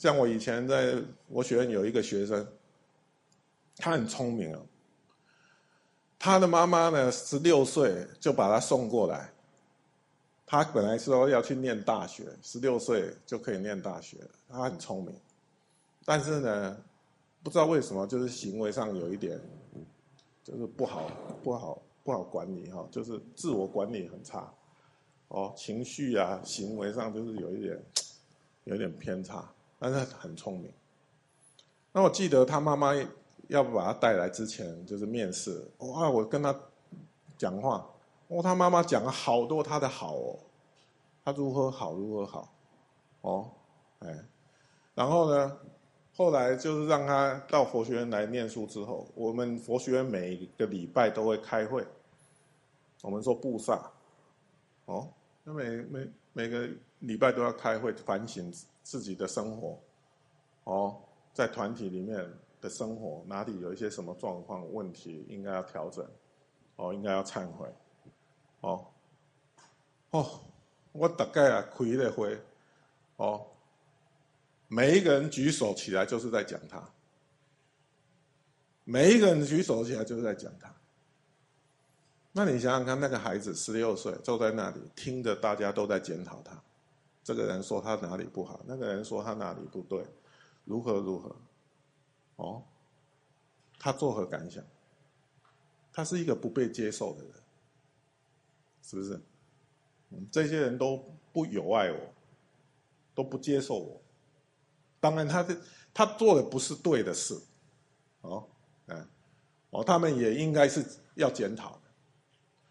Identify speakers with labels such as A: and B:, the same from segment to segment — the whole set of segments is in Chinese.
A: 像我以前在我学院有一个学生，他很聪明啊。他的妈妈呢，十六岁就把他送过来。他本来说要去念大学，十六岁就可以念大学。他很聪明，但是呢，不知道为什么，就是行为上有一点，就是不好，不好，不好管理哈，就是自我管理很差。哦，情绪啊，行为上就是有一点，有点偏差，但是很聪明。那我记得他妈妈。要不把他带来之前就是面试，哇！我跟他讲话，哦，他妈妈讲了好多他的好哦，他如何好如何好，哦，哎，然后呢，后来就是让他到佛学院来念书之后，我们佛学院每个礼拜都会开会，我们说布萨，哦，那每每每个礼拜都要开会反省自己的生活，哦，在团体里面。的生活哪里有一些什么状况问题，应该要调整，哦，应该要忏悔，哦，哦，我大概啊开了会，哦，每一个人举手起来就是在讲他，每一个人举手起来就是在讲他，那你想想看，那个孩子十六岁坐在那里听着，大家都在检讨他，这个人说他哪里不好，那个人说他哪里不对，如何如何。哦，他作何感想？他是一个不被接受的人，是不是？这些人都不友爱我，都不接受我。当然，他的他做的不是对的事，哦，嗯，哦，他们也应该是要检讨的。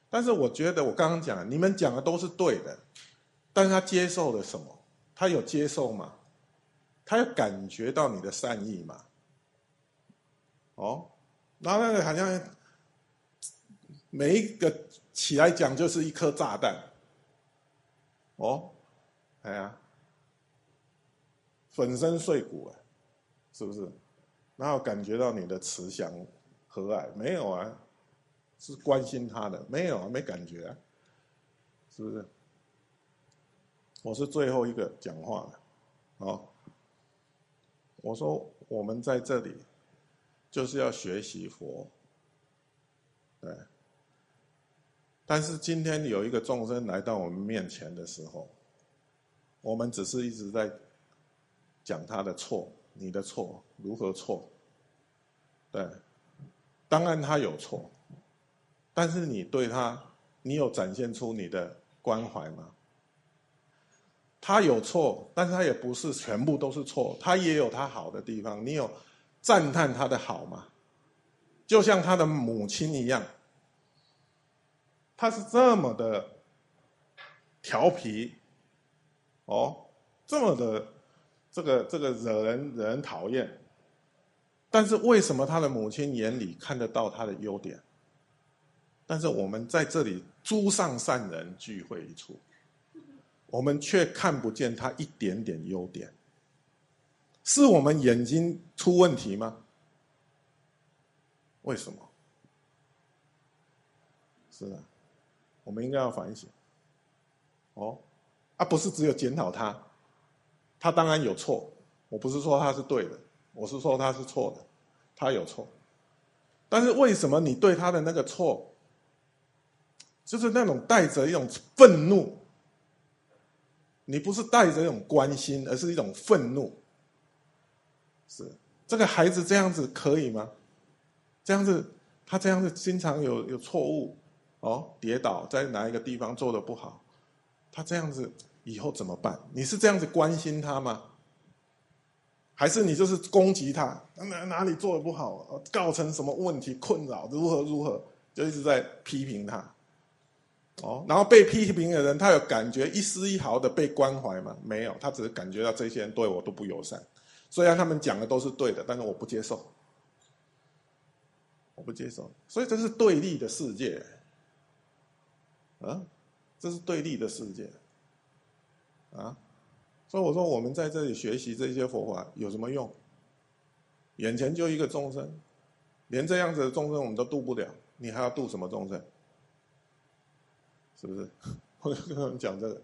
A: 但是，我觉得我刚刚讲，你们讲的都是对的，但是他接受了什么？他有接受吗？他有感觉到你的善意吗？哦，然后那个好像每一个起来讲就是一颗炸弹，哦，哎呀，粉身碎骨啊，是不是？然后感觉到你的慈祥和蔼？没有啊，是关心他的，没有啊，没感觉啊，是不是？我是最后一个讲话的，哦，我说我们在这里。就是要学习佛，对。但是今天有一个众生来到我们面前的时候，我们只是一直在讲他的错，你的错如何错？对，当然他有错，但是你对他，你有展现出你的关怀吗？他有错，但是他也不是全部都是错，他也有他好的地方，你有。赞叹他的好吗？就像他的母亲一样，他是这么的调皮，哦，这么的这个这个惹人惹人讨厌。但是为什么他的母亲眼里看得到他的优点？但是我们在这里诸上善人聚会一处，我们却看不见他一点点优点。是我们眼睛出问题吗？为什么？是啊，我们应该要反省。哦，啊，不是只有检讨他，他当然有错。我不是说他是对的，我是说他是错的，他有错。但是为什么你对他的那个错，就是那种带着一种愤怒？你不是带着一种关心，而是一种愤怒。是这个孩子这样子可以吗？这样子，他这样子经常有有错误，哦，跌倒在哪一个地方做的不好，他这样子以后怎么办？你是这样子关心他吗？还是你就是攻击他？哪哪里做的不好，造成什么问题困扰？如何如何？就一直在批评他，哦，然后被批评的人，他有感觉一丝一毫的被关怀吗？没有，他只是感觉到这些人对我都不友善。虽然他们讲的都是对的，但是我不接受，我不接受，所以这是对立的世界，啊，这是对立的世界，啊，所以我说我们在这里学习这些佛法有什么用？眼前就一个众生，连这样子的众生我们都度不了，你还要度什么众生？是不是？我跟他们讲这个，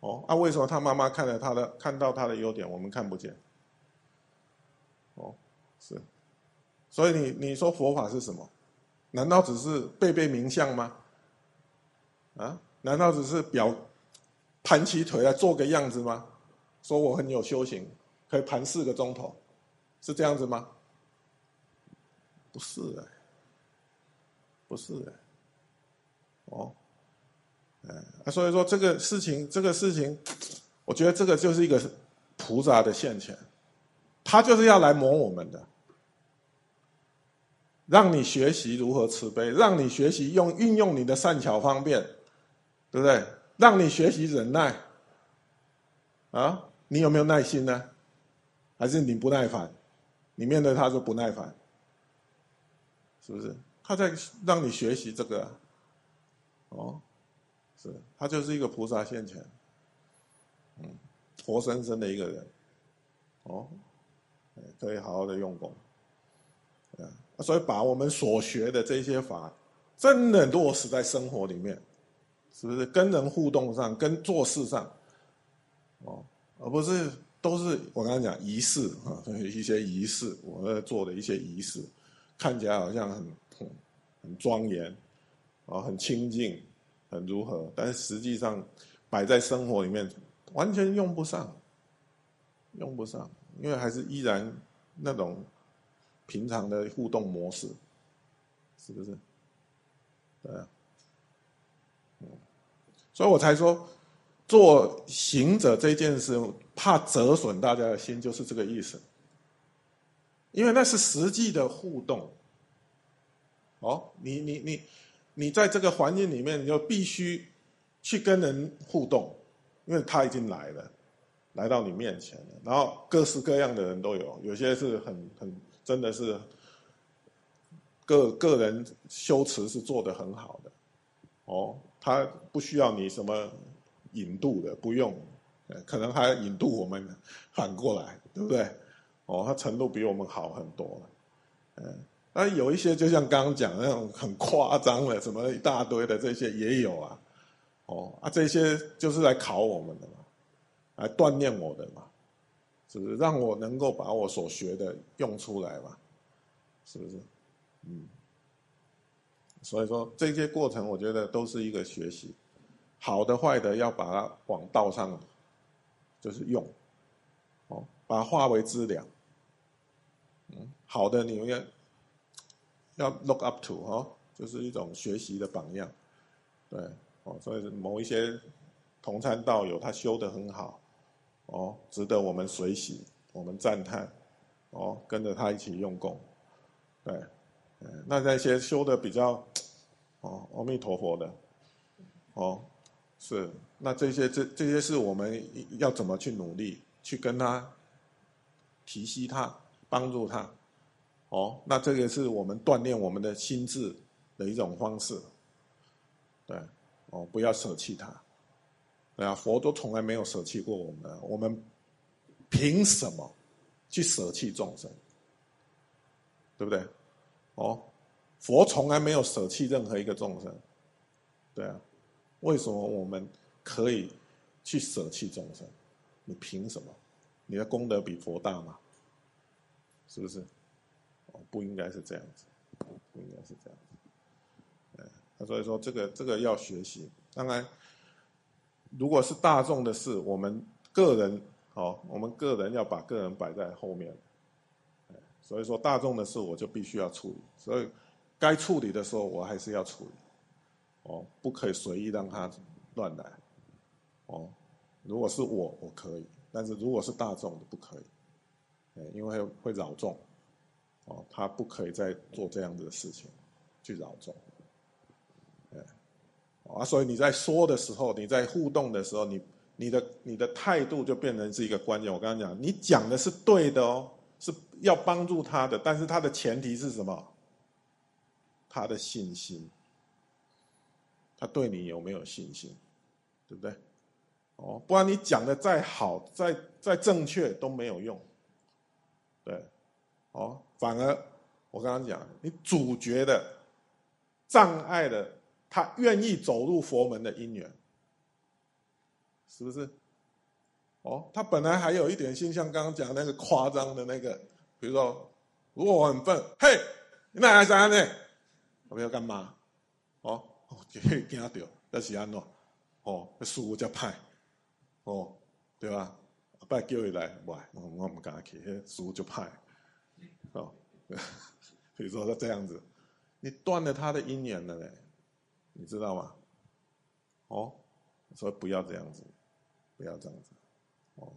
A: 哦，啊，为什么他妈妈看了他的看到他的优点，我们看不见？哦是，所以你你说佛法是什么？难道只是背背名相吗？啊？难道只是表盘起腿来做个样子吗？说我很有修行，可以盘四个钟头，是这样子吗？不是的，不是的，哦，哎，所以说这个事情，这个事情，我觉得这个就是一个菩萨的现前，他就是要来磨我们的，让你学习如何慈悲，让你学习用运用你的善巧方便。对不对？让你学习忍耐，啊，你有没有耐心呢？还是你不耐烦？你面对他就不耐烦，是不是？他在让你学习这个，哦，是，他就是一个菩萨现前，嗯，活生生的一个人，哦，可以好好的用功，啊，所以把我们所学的这些法，真的落实在生活里面。是不是？跟人互动上、跟做事上，哦，而不是都是我刚才讲仪式啊，一些仪式，我在做的一些仪式，看起来好像很很庄严，啊，很清净，很如何？但是实际上摆在生活里面完全用不上，用不上，因为还是依然那种平常的互动模式，是不是？对啊。所以我才说，做行者这件事，怕折损大家的心，就是这个意思。因为那是实际的互动。哦，你你你，你在这个环境里面，你就必须去跟人互动，因为他已经来了，来到你面前了。然后各式各样的人都有，有些是很很真的是个个人修持是做的很好的。哦。他不需要你什么引渡的，不用，可能还引渡我们反过来，对不对？哦，他程度比我们好很多了，嗯，那有一些就像刚刚讲那种很夸张的，什么一大堆的这些也有啊，哦，啊，这些就是来考我们的嘛，来锻炼我的嘛，是不是？让我能够把我所学的用出来嘛，是不是？嗯。所以说这些过程，我觉得都是一个学习，好的坏的要把它往道上，就是用，哦，把它化为资粮。嗯，好的，你要要 look up to 哦，就是一种学习的榜样，对，哦，所以某一些同参道友他修的很好，哦，值得我们随喜，我们赞叹，哦，跟着他一起用功，对。那那些修的比较，哦，阿弥陀佛的，哦，是，那这些这这些是我们要怎么去努力去跟他提携他，帮助他，哦，那这个是我们锻炼我们的心智的一种方式，对，哦，不要舍弃他，对啊，佛都从来没有舍弃过我们，我们凭什么去舍弃众生，对不对？哦，佛从来没有舍弃任何一个众生，对啊，为什么我们可以去舍弃众生？你凭什么？你的功德比佛大吗？是不是？不应该是这样子，不应该是这样子。哎，所以说这个这个要学习。当然，如果是大众的事，我们个人哦，我们个人要把个人摆在后面。所以说，大众的事我就必须要处理，所以该处理的时候我还是要处理，哦，不可以随意让他乱来，哦，如果是我我可以，但是如果是大众的不可以，因为会扰众，哦，他不可以再做这样子的事情去扰众，哎，啊，所以你在说的时候，你在互动的时候，你你的你的态度就变成是一个关键。我刚刚讲，你讲的是对的哦。是要帮助他的，但是他的前提是什么？他的信心，他对你有没有信心，对不对？哦，不然你讲的再好、再再正确都没有用。对，哦，反而我刚刚讲，你主角的障碍了他愿意走入佛门的因缘，是不是？哦，他本来还有一点心，像刚刚讲那个夸张的那个，比如说如果我很笨，嘿，你哪来啥呢？我们要干嘛？哦，惊惊到，那是安怎？哦，输才歹，哦，对吧？阿爸叫伊来，喂，我我唔敢去，输就歹，哦，比如说他这样子，你断了他的姻缘了嘞，你知道吗？哦，所以不要这样子，不要这样子，哦。